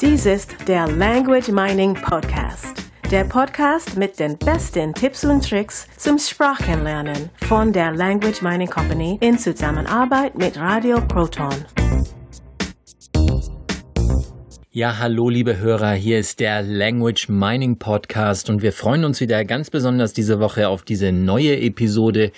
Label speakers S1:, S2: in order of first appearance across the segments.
S1: Dies ist der Language Mining Podcast. Der Podcast mit den besten Tipps und Tricks zum Sprachenlernen von der Language Mining Company in Zusammenarbeit mit Radio Proton.
S2: Ja, hallo liebe Hörer, hier ist der Language Mining Podcast und wir freuen uns wieder ganz besonders diese Woche auf diese neue Episode.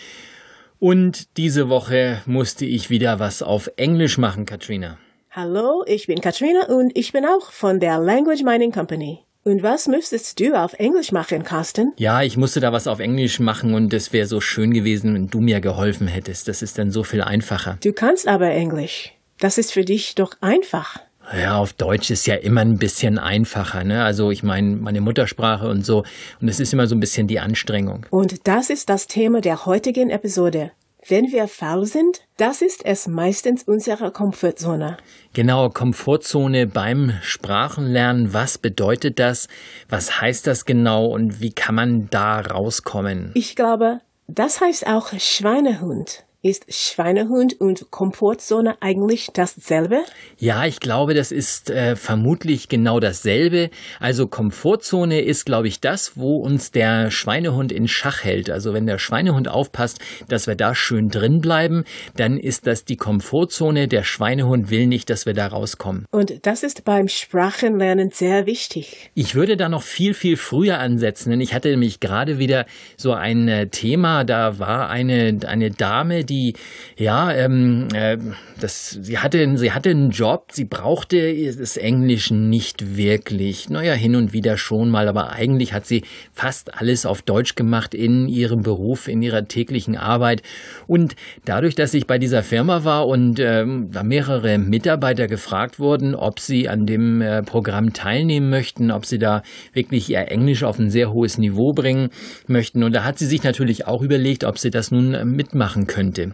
S2: Und diese Woche musste ich wieder was auf Englisch machen, Katrina.
S1: Hallo, ich bin Katrina und ich bin auch von der Language Mining Company. Und was müsstest du auf Englisch machen, Carsten?
S2: Ja, ich musste da was auf Englisch machen und es wäre so schön gewesen, wenn du mir geholfen hättest. Das ist dann so viel einfacher.
S1: Du kannst aber Englisch. Das ist für dich doch einfach.
S2: Ja, auf Deutsch ist ja immer ein bisschen einfacher, ne? Also ich meine, meine Muttersprache und so. Und es ist immer so ein bisschen die Anstrengung.
S1: Und das ist das Thema der heutigen Episode. Wenn wir faul sind, das ist es meistens unsere Komfortzone.
S2: Genau, Komfortzone beim Sprachenlernen. Was bedeutet das? Was heißt das genau und wie kann man da rauskommen?
S1: Ich glaube, das heißt auch Schweinehund. Ist Schweinehund und Komfortzone eigentlich dasselbe?
S2: Ja, ich glaube, das ist äh, vermutlich genau dasselbe. Also Komfortzone ist, glaube ich, das, wo uns der Schweinehund in Schach hält. Also wenn der Schweinehund aufpasst, dass wir da schön drin bleiben, dann ist das die Komfortzone. Der Schweinehund will nicht, dass wir da rauskommen.
S1: Und das ist beim Sprachenlernen sehr wichtig.
S2: Ich würde da noch viel, viel früher ansetzen, denn ich hatte nämlich gerade wieder so ein äh, Thema, da war eine, eine Dame, die die, ja, ähm, äh, das, sie hatte, sie hatte einen Job, sie brauchte das Englisch nicht wirklich. Naja, hin und wieder schon mal, aber eigentlich hat sie fast alles auf Deutsch gemacht in ihrem Beruf, in ihrer täglichen Arbeit. Und dadurch, dass ich bei dieser Firma war und ähm, da mehrere Mitarbeiter gefragt wurden, ob sie an dem äh, Programm teilnehmen möchten, ob sie da wirklich ihr Englisch auf ein sehr hohes Niveau bringen möchten. Und da hat sie sich natürlich auch überlegt, ob sie das nun äh, mitmachen könnte.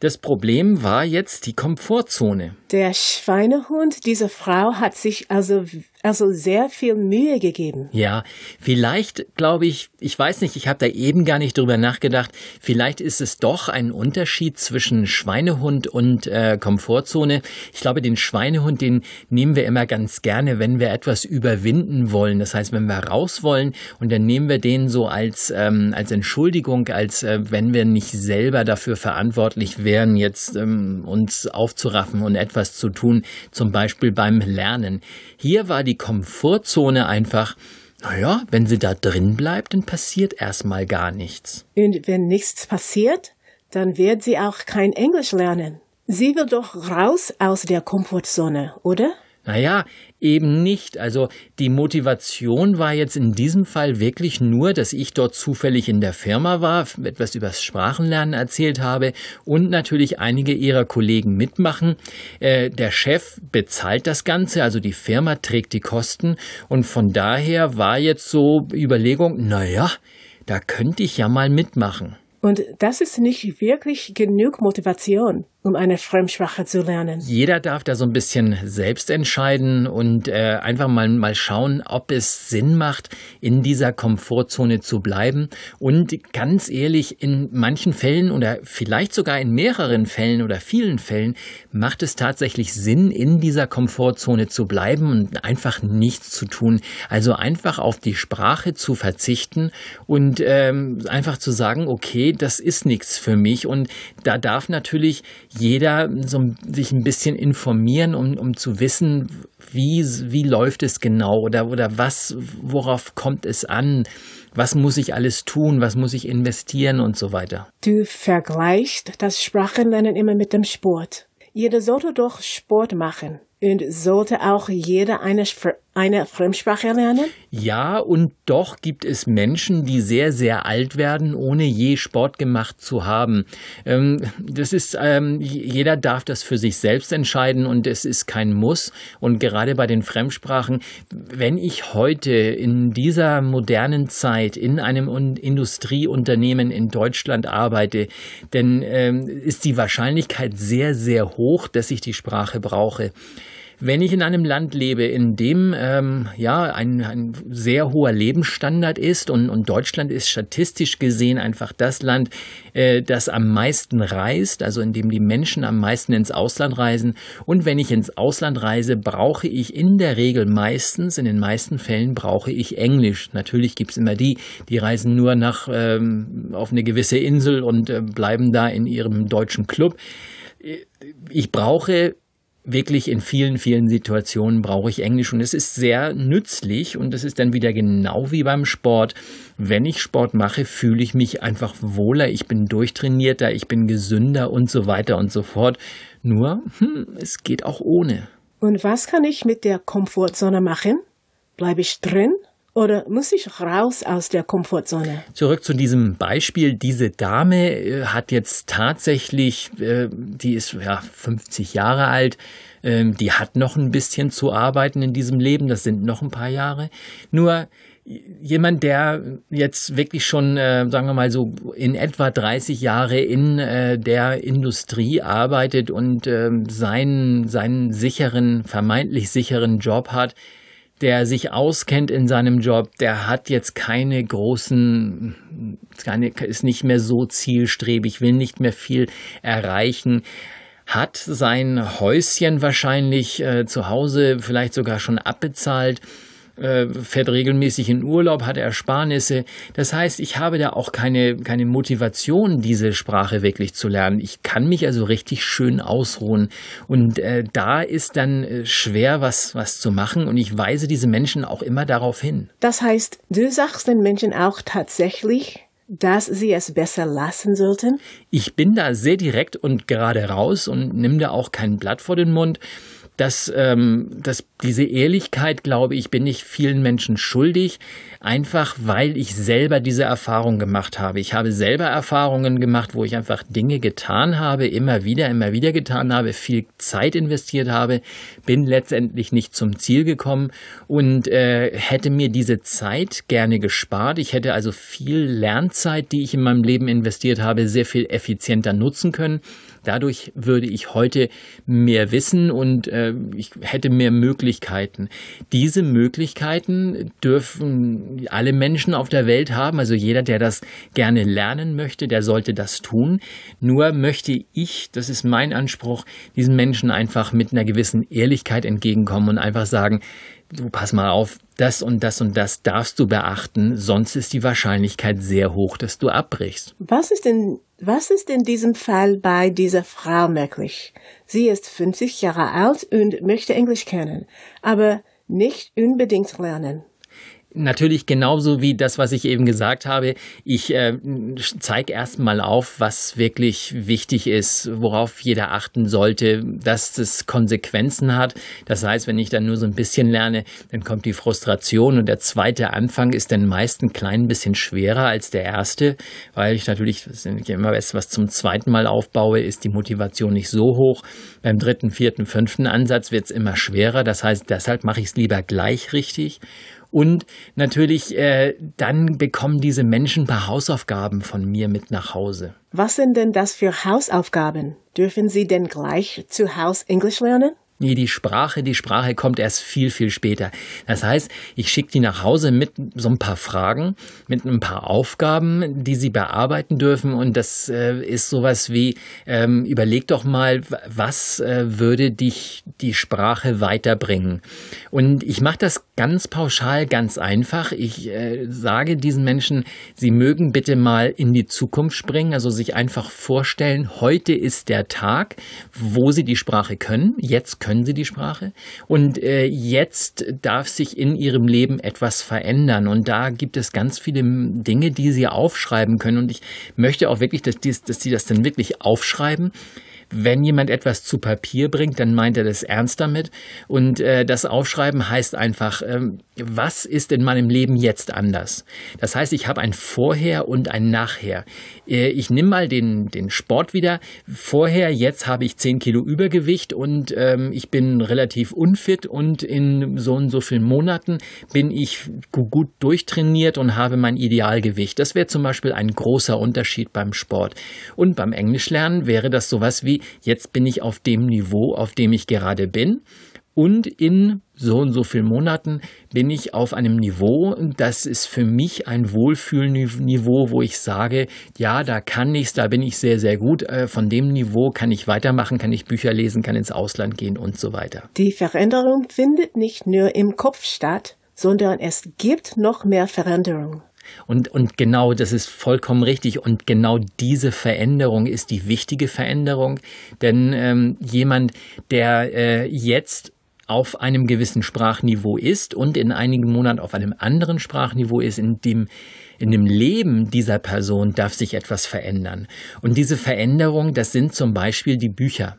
S2: Das Problem war jetzt die Komfortzone.
S1: Der Schweinehund dieser Frau hat sich also also sehr viel Mühe gegeben.
S2: Ja, vielleicht glaube ich, ich weiß nicht, ich habe da eben gar nicht drüber nachgedacht, vielleicht ist es doch ein Unterschied zwischen Schweinehund und äh, Komfortzone. Ich glaube, den Schweinehund, den nehmen wir immer ganz gerne, wenn wir etwas überwinden wollen. Das heißt, wenn wir raus wollen und dann nehmen wir den so als, ähm, als Entschuldigung, als äh, wenn wir nicht selber dafür verantwortlich wären, jetzt ähm, uns aufzuraffen und etwas zu tun, zum Beispiel beim Lernen. Hier war die die Komfortzone einfach, naja, wenn sie da drin bleibt, dann passiert erstmal gar nichts.
S1: Und wenn nichts passiert, dann wird sie auch kein Englisch lernen. Sie will doch raus aus der Komfortzone, oder?
S2: Naja, eben nicht. Also die Motivation war jetzt in diesem Fall wirklich nur, dass ich dort zufällig in der Firma war, etwas übers Sprachenlernen erzählt habe und natürlich einige ihrer Kollegen mitmachen. Äh, der Chef bezahlt das Ganze, also die Firma trägt die Kosten und von daher war jetzt so Überlegung, naja, da könnte ich ja mal mitmachen.
S1: Und das ist nicht wirklich genug Motivation um eine Fremdsprache zu lernen.
S2: Jeder darf da so ein bisschen selbst entscheiden und äh, einfach mal, mal schauen, ob es Sinn macht, in dieser Komfortzone zu bleiben. Und ganz ehrlich, in manchen Fällen oder vielleicht sogar in mehreren Fällen oder vielen Fällen macht es tatsächlich Sinn, in dieser Komfortzone zu bleiben und einfach nichts zu tun. Also einfach auf die Sprache zu verzichten und ähm, einfach zu sagen, okay, das ist nichts für mich. Und da darf natürlich jeder so sich ein bisschen informieren, um, um zu wissen, wie, wie läuft es genau oder, oder was, worauf kommt es an? Was muss ich alles tun? Was muss ich investieren und so weiter?
S1: Du vergleichst das Sprachenlernen immer mit dem Sport. Jeder sollte doch Sport machen. Und sollte auch jeder eine, eine Fremdsprache lernen?
S2: Ja, und doch gibt es Menschen, die sehr, sehr alt werden, ohne je Sport gemacht zu haben. Ähm, das ist, ähm, jeder darf das für sich selbst entscheiden und es ist kein Muss. Und gerade bei den Fremdsprachen, wenn ich heute in dieser modernen Zeit in einem Industrieunternehmen in Deutschland arbeite, dann ähm, ist die Wahrscheinlichkeit sehr, sehr hoch, dass ich die Sprache brauche. Wenn ich in einem Land lebe, in dem ähm, ja ein, ein, sehr hoher Lebensstandard ist und, und, Deutschland ist statistisch gesehen einfach das Land, äh, das am meisten reist, also in dem die Menschen am meisten ins Ausland reisen. Und wenn ich ins Ausland reise, brauche ich in der Regel meistens, in den meisten Fällen brauche ich Englisch. Natürlich gibt es immer die, die reisen nur nach ähm, auf eine gewisse Insel und äh, bleiben da in ihrem deutschen Club. Ich brauche wirklich in vielen, vielen Situationen brauche ich Englisch und es ist sehr nützlich und es ist dann wieder genau wie beim Sport. Wenn ich Sport mache, fühle ich mich einfach wohler, ich bin durchtrainierter, ich bin gesünder und so weiter und so fort. Nur, hm, es geht auch ohne.
S1: Und was kann ich mit der Komfortzone machen? Bleibe ich drin oder muss ich raus aus der Komfortzone?
S2: Zurück zu diesem Beispiel. Diese Dame äh, hat jetzt tatsächlich, äh, die ist ja 50 Jahre alt, äh, die hat noch ein bisschen zu arbeiten in diesem Leben. Das sind noch ein paar Jahre. Nur jemand, der jetzt wirklich schon, äh, sagen wir mal so, in etwa 30 Jahre in der Industrie arbeitet und äh, seinen, seinen sicheren, vermeintlich sicheren Job hat, der sich auskennt in seinem Job, der hat jetzt keine großen, keine, ist nicht mehr so zielstrebig, will nicht mehr viel erreichen, hat sein Häuschen wahrscheinlich äh, zu Hause vielleicht sogar schon abbezahlt äh, fährt regelmäßig in Urlaub, hat Ersparnisse. Das heißt, ich habe da auch keine, keine Motivation, diese Sprache wirklich zu lernen. Ich kann mich also richtig schön ausruhen. Und äh, da ist dann äh, schwer, was, was zu machen. Und ich weise diese Menschen auch immer darauf hin.
S1: Das heißt, du sagst den Menschen auch tatsächlich, dass sie es besser lassen sollten?
S2: Ich bin da sehr direkt und gerade raus und nimm da auch kein Blatt vor den Mund dass, ähm, dass diese Ehrlichkeit, glaube ich, bin ich vielen Menschen schuldig, einfach weil ich selber diese Erfahrung gemacht habe. Ich habe selber Erfahrungen gemacht, wo ich einfach Dinge getan habe, immer wieder, immer wieder getan habe, viel Zeit investiert habe, bin letztendlich nicht zum Ziel gekommen und äh, hätte mir diese Zeit gerne gespart. Ich hätte also viel Lernzeit, die ich in meinem Leben investiert habe, sehr viel effizienter nutzen können. Dadurch würde ich heute mehr wissen und äh, ich hätte mehr Möglichkeiten. Diese Möglichkeiten dürfen alle Menschen auf der Welt haben. Also jeder, der das gerne lernen möchte, der sollte das tun. Nur möchte ich, das ist mein Anspruch, diesen Menschen einfach mit einer gewissen Ehrlichkeit entgegenkommen und einfach sagen, du pass mal auf, das und das und das darfst du beachten, sonst ist die Wahrscheinlichkeit sehr hoch, dass du abbrichst.
S1: Was ist denn, was ist in diesem Fall bei dieser Frau möglich? Sie ist 50 Jahre alt und möchte Englisch kennen, aber nicht unbedingt lernen.
S2: Natürlich genauso wie das, was ich eben gesagt habe. Ich äh, zeige erstmal auf, was wirklich wichtig ist, worauf jeder achten sollte, dass es Konsequenzen hat. Das heißt, wenn ich dann nur so ein bisschen lerne, dann kommt die Frustration und der zweite Anfang ist dann meist ein klein bisschen schwerer als der erste, weil ich natürlich, das ist immer was, was zum zweiten Mal aufbaue, ist die Motivation nicht so hoch. Beim dritten, vierten, fünften Ansatz wird es immer schwerer. Das heißt, deshalb mache ich es lieber gleich richtig und natürlich, äh, dann bekommen diese Menschen ein paar Hausaufgaben von mir mit nach Hause.
S1: Was sind denn das für Hausaufgaben? Dürfen Sie denn gleich zu Hause Englisch lernen?
S2: Nee, die Sprache, die Sprache kommt erst viel, viel später. Das heißt, ich schicke die nach Hause mit so ein paar Fragen, mit ein paar Aufgaben, die sie bearbeiten dürfen. Und das äh, ist sowas wie, ähm, überleg doch mal, was äh, würde dich die Sprache weiterbringen? Und ich mache das ganz pauschal, ganz einfach. Ich äh, sage diesen Menschen, sie mögen bitte mal in die Zukunft springen, also sich einfach vorstellen, heute ist der Tag, wo sie die Sprache können. Jetzt können sie die Sprache? Und äh, jetzt darf sich in ihrem Leben etwas verändern. Und da gibt es ganz viele Dinge, die sie aufschreiben können. Und ich möchte auch wirklich, dass, dies, dass sie das dann wirklich aufschreiben. Wenn jemand etwas zu Papier bringt, dann meint er das ernst damit. Und äh, das Aufschreiben heißt einfach, ähm, was ist in meinem Leben jetzt anders? Das heißt, ich habe ein Vorher und ein Nachher. Äh, ich nehme mal den, den Sport wieder. Vorher, jetzt habe ich 10 Kilo Übergewicht und ähm, ich bin relativ unfit und in so und so vielen Monaten bin ich gut durchtrainiert und habe mein Idealgewicht. Das wäre zum Beispiel ein großer Unterschied beim Sport. Und beim Englischlernen wäre das sowas wie, jetzt bin ich auf dem Niveau, auf dem ich gerade bin Und in so und so vielen Monaten bin ich auf einem Niveau, das ist für mich ein Wohlfühlniveau, wo ich sage, ja, da kann ich's, da bin ich sehr, sehr gut. Äh, von dem Niveau kann ich weitermachen, kann ich Bücher lesen, kann ins Ausland gehen und so weiter.
S1: Die Veränderung findet nicht nur im Kopf statt, sondern es gibt noch mehr Veränderung.
S2: Und, und genau, das ist vollkommen richtig. Und genau diese Veränderung ist die wichtige Veränderung. Denn ähm, jemand, der äh, jetzt auf einem gewissen Sprachniveau ist und in einigen Monaten auf einem anderen Sprachniveau ist, in dem in dem Leben dieser Person darf sich etwas verändern. Und diese Veränderung, das sind zum Beispiel die Bücher.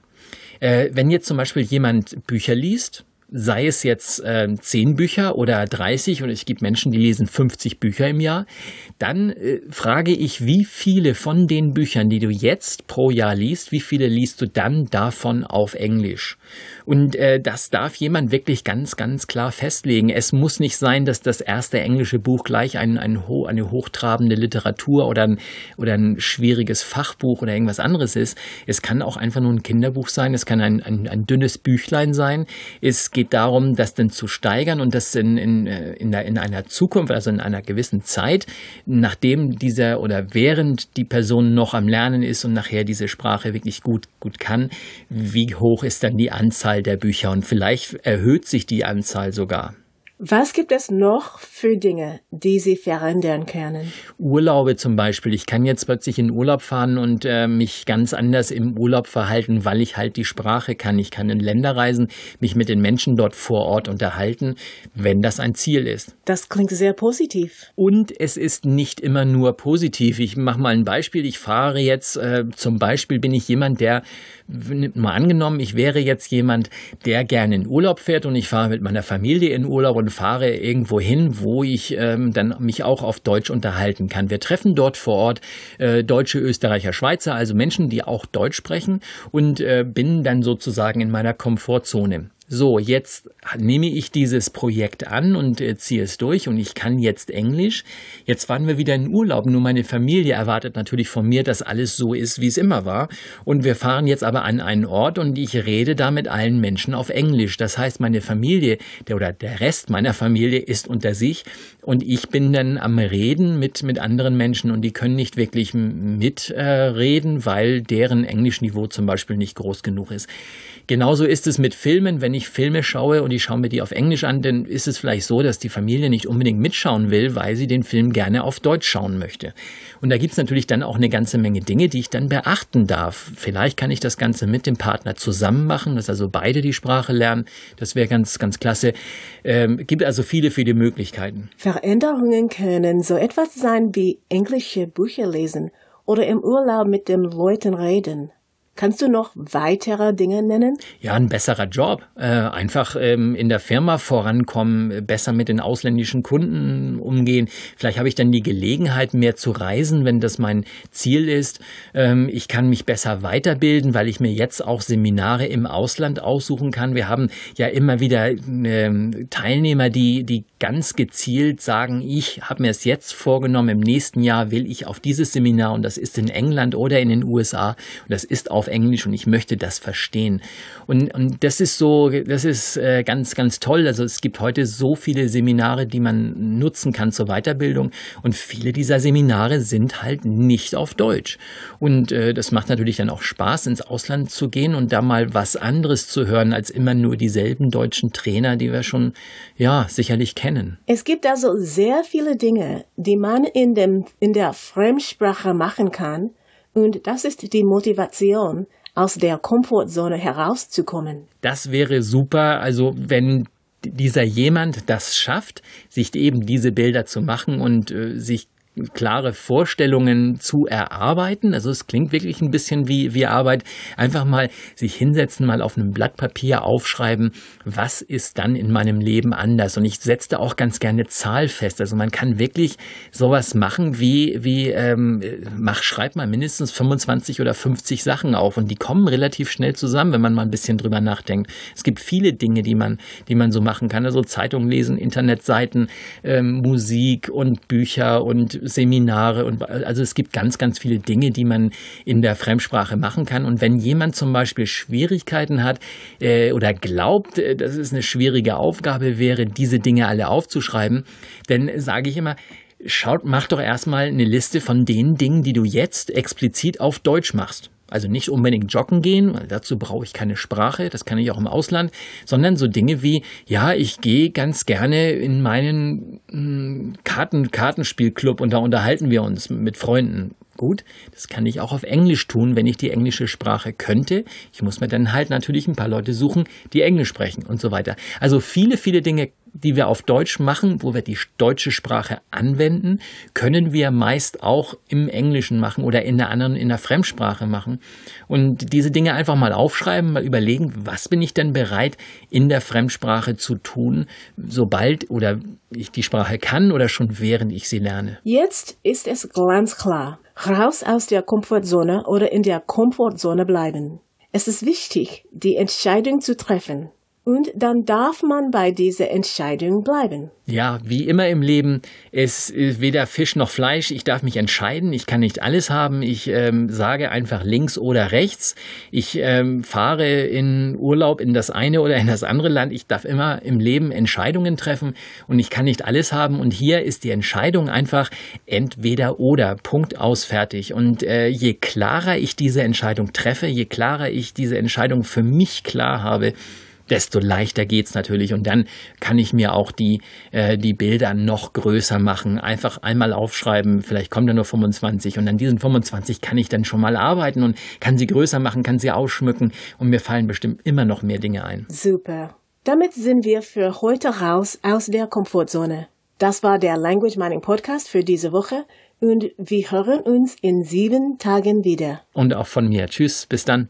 S2: Äh, wenn jetzt zum Beispiel jemand Bücher liest, sei es jetzt äh, 10 Bücher oder 30 und es gibt Menschen, die lesen 50 Bücher im Jahr, dann äh, frage ich, wie viele von den Büchern, die du jetzt pro Jahr liest, wie viele liest du dann davon auf Englisch? Und äh, das darf jemand wirklich ganz, ganz klar festlegen. Es muss nicht sein, dass das erste englische Buch gleich ein, ein, eine hochtrabende Literatur oder ein, oder ein schwieriges Fachbuch oder irgendwas anderes ist. Es kann auch einfach nur ein Kinderbuch sein, es kann ein, ein, ein dünnes Büchlein sein. Es geht darum, das dann zu steigern und das in, in, äh, in, der, in einer Zukunft, also in einer gewissen Zeit, nachdem dieser oder während die Person noch am Lernen ist und nachher diese Sprache wirklich gut, gut kann, wie hoch ist dann die Anzahl der Bücher und vielleicht erhöht sich die Anzahl sogar.
S1: Was gibt es noch für Dinge, die Sie verändern können?
S2: Urlaube zum Beispiel. Ich kann jetzt plötzlich in Urlaub fahren und äh, mich ganz anders im Urlaub verhalten, weil ich halt die Sprache kann. Ich kann in Länder reisen, mich mit den Menschen dort vor Ort unterhalten, wenn das ein Ziel ist.
S1: Das klingt sehr positiv.
S2: Und es ist nicht immer nur positiv. Ich mache mal ein Beispiel. Ich fahre jetzt, äh, zum Beispiel bin ich jemand, der mal angenommen, ich wäre jetzt jemand, der gerne in Urlaub fährt und ich fahre mit meiner Familie in Urlaub und fahre irgendwo hin, wo ich ähm, dann mich auch auf Deutsch unterhalten kann. Wir treffen dort vor Ort äh, Deutsche, Österreicher, Schweizer, also Menschen, die auch Deutsch sprechen und äh, bin dann sozusagen in meiner Komfortzone. So, jetzt nehme ich dieses Projekt an und äh, ziehe es durch und ich kann jetzt Englisch. Jetzt fahren wir wieder in Urlaub. Nur meine Familie erwartet natürlich von mir, dass alles so ist, wie es immer war. Und wir fahren jetzt aber an einen Ort und ich rede da mit allen Menschen auf Englisch. Das heißt, meine Familie der, oder der Rest meiner Familie ist unter sich und ich bin dann am Reden mit, mit anderen Menschen und die können nicht wirklich mitreden, äh, weil deren Englischniveau zum Beispiel nicht groß genug ist. Genauso ist es mit Filmen. Wenn ich Filme schaue und ich schaue mir die auf Englisch an, dann ist es vielleicht so, dass die Familie nicht unbedingt mitschauen will, weil sie den Film gerne auf Deutsch schauen möchte. Und da gibt es natürlich dann auch eine ganze Menge Dinge, die ich dann beachten darf. Vielleicht kann ich das Ganze mit dem Partner zusammen machen, dass also beide die Sprache lernen. Das wäre ganz, ganz klasse. Ähm, gibt also viele, viele Möglichkeiten.
S1: Veränderungen können so etwas sein wie englische Bücher lesen oder im Urlaub mit den Leuten reden. Kannst du noch weitere Dinge nennen?
S2: Ja, ein besserer Job. Äh, einfach ähm, in der Firma vorankommen, besser mit den ausländischen Kunden umgehen. Vielleicht habe ich dann die Gelegenheit, mehr zu reisen, wenn das mein Ziel ist. Ähm, ich kann mich besser weiterbilden, weil ich mir jetzt auch Seminare im Ausland aussuchen kann. Wir haben ja immer wieder ähm, Teilnehmer, die, die ganz gezielt sagen, ich habe mir es jetzt vorgenommen, im nächsten Jahr will ich auf dieses Seminar und das ist in England oder in den USA und das ist auf auf Englisch und ich möchte das verstehen. Und, und das ist so, das ist äh, ganz, ganz toll. Also es gibt heute so viele Seminare, die man nutzen kann zur Weiterbildung und viele dieser Seminare sind halt nicht auf Deutsch. Und äh, das macht natürlich dann auch Spaß, ins Ausland zu gehen und da mal was anderes zu hören, als immer nur dieselben deutschen Trainer, die wir schon, ja, sicherlich kennen.
S1: Es gibt also sehr viele Dinge, die man in, dem, in der Fremdsprache machen kann, und das ist die Motivation, aus der Komfortzone herauszukommen.
S2: Das wäre super. Also wenn dieser jemand das schafft, sich eben diese Bilder zu machen und äh, sich klare Vorstellungen zu erarbeiten. Also es klingt wirklich ein bisschen wie, wie Arbeit. Einfach mal sich hinsetzen, mal auf einem Blatt Papier aufschreiben, was ist dann in meinem Leben anders. Und ich setze auch ganz gerne Zahl fest. Also man kann wirklich sowas machen wie, wie ähm, mach, schreib mal mindestens 25 oder 50 Sachen auf. Und die kommen relativ schnell zusammen, wenn man mal ein bisschen drüber nachdenkt. Es gibt viele Dinge, die man, die man so machen kann. Also Zeitungen lesen, Internetseiten, ähm, Musik und Bücher und Sprachseminare und also es gibt ganz, ganz viele Dinge, die man in der Fremdsprache machen kann. Und wenn jemand zum Beispiel Schwierigkeiten hat äh, oder glaubt, äh, dass es eine schwierige Aufgabe wäre, diese Dinge alle aufzuschreiben, dann sage ich immer, schaut, mach doch erstmal eine Liste von den Dingen, die du jetzt explizit auf Deutsch machst. Also nicht unbedingt joggen gehen, weil dazu brauche ich keine Sprache, das kann ich auch im Ausland, sondern so Dinge wie, ja, ich gehe ganz gerne in meinen hm, Karten, Kartenspielclub und da unterhalten wir uns mit Freunden. Gut, das kann ich auch auf Englisch tun, wenn ich die englische Sprache könnte. Ich muss mir dann halt natürlich ein paar Leute suchen, die Englisch sprechen und so weiter. Also viele, viele Dinge die wir auf Deutsch machen, wo wir die deutsche Sprache anwenden, können wir meist auch im Englischen machen oder in der anderen, in der Fremdsprache machen. Und diese Dinge einfach mal aufschreiben, mal überlegen, was bin ich denn bereit in der Fremdsprache zu tun, sobald oder ich die Sprache kann oder schon während ich sie lerne.
S1: Jetzt ist es ganz klar. Raus aus der Komfortzone oder in der Komfortzone bleiben. Es ist wichtig, die Entscheidung zu treffen. Und dann darf man bei dieser Entscheidung bleiben.
S2: Ja, wie immer im Leben, es ist weder Fisch noch Fleisch. Ich darf mich entscheiden. Ich kann nicht alles haben. Ich ähm, sage einfach links oder rechts. Ich ähm, fahre in Urlaub in das eine oder in das andere Land. Ich darf immer im Leben Entscheidungen treffen und ich kann nicht alles haben. Und hier ist die Entscheidung einfach entweder oder. Punkt aus fertig. Und äh, je klarer ich diese Entscheidung treffe, je klarer ich diese Entscheidung für mich klar habe, desto leichter geht's natürlich. Und dann kann ich mir auch die, äh, die Bilder noch größer machen. Einfach einmal aufschreiben, vielleicht kommt da nur 25 und an diesen 25 kann ich dann schon mal arbeiten und kann sie größer machen, kann sie ausschmücken und mir fallen bestimmt immer noch mehr Dinge ein.
S1: Super. Damit sind wir für heute raus aus der Komfortzone. Das war der Language Mining Podcast für diese Woche und wir hören uns in sieben Tagen wieder.
S2: Und auch von mir. Tschüss, bis dann.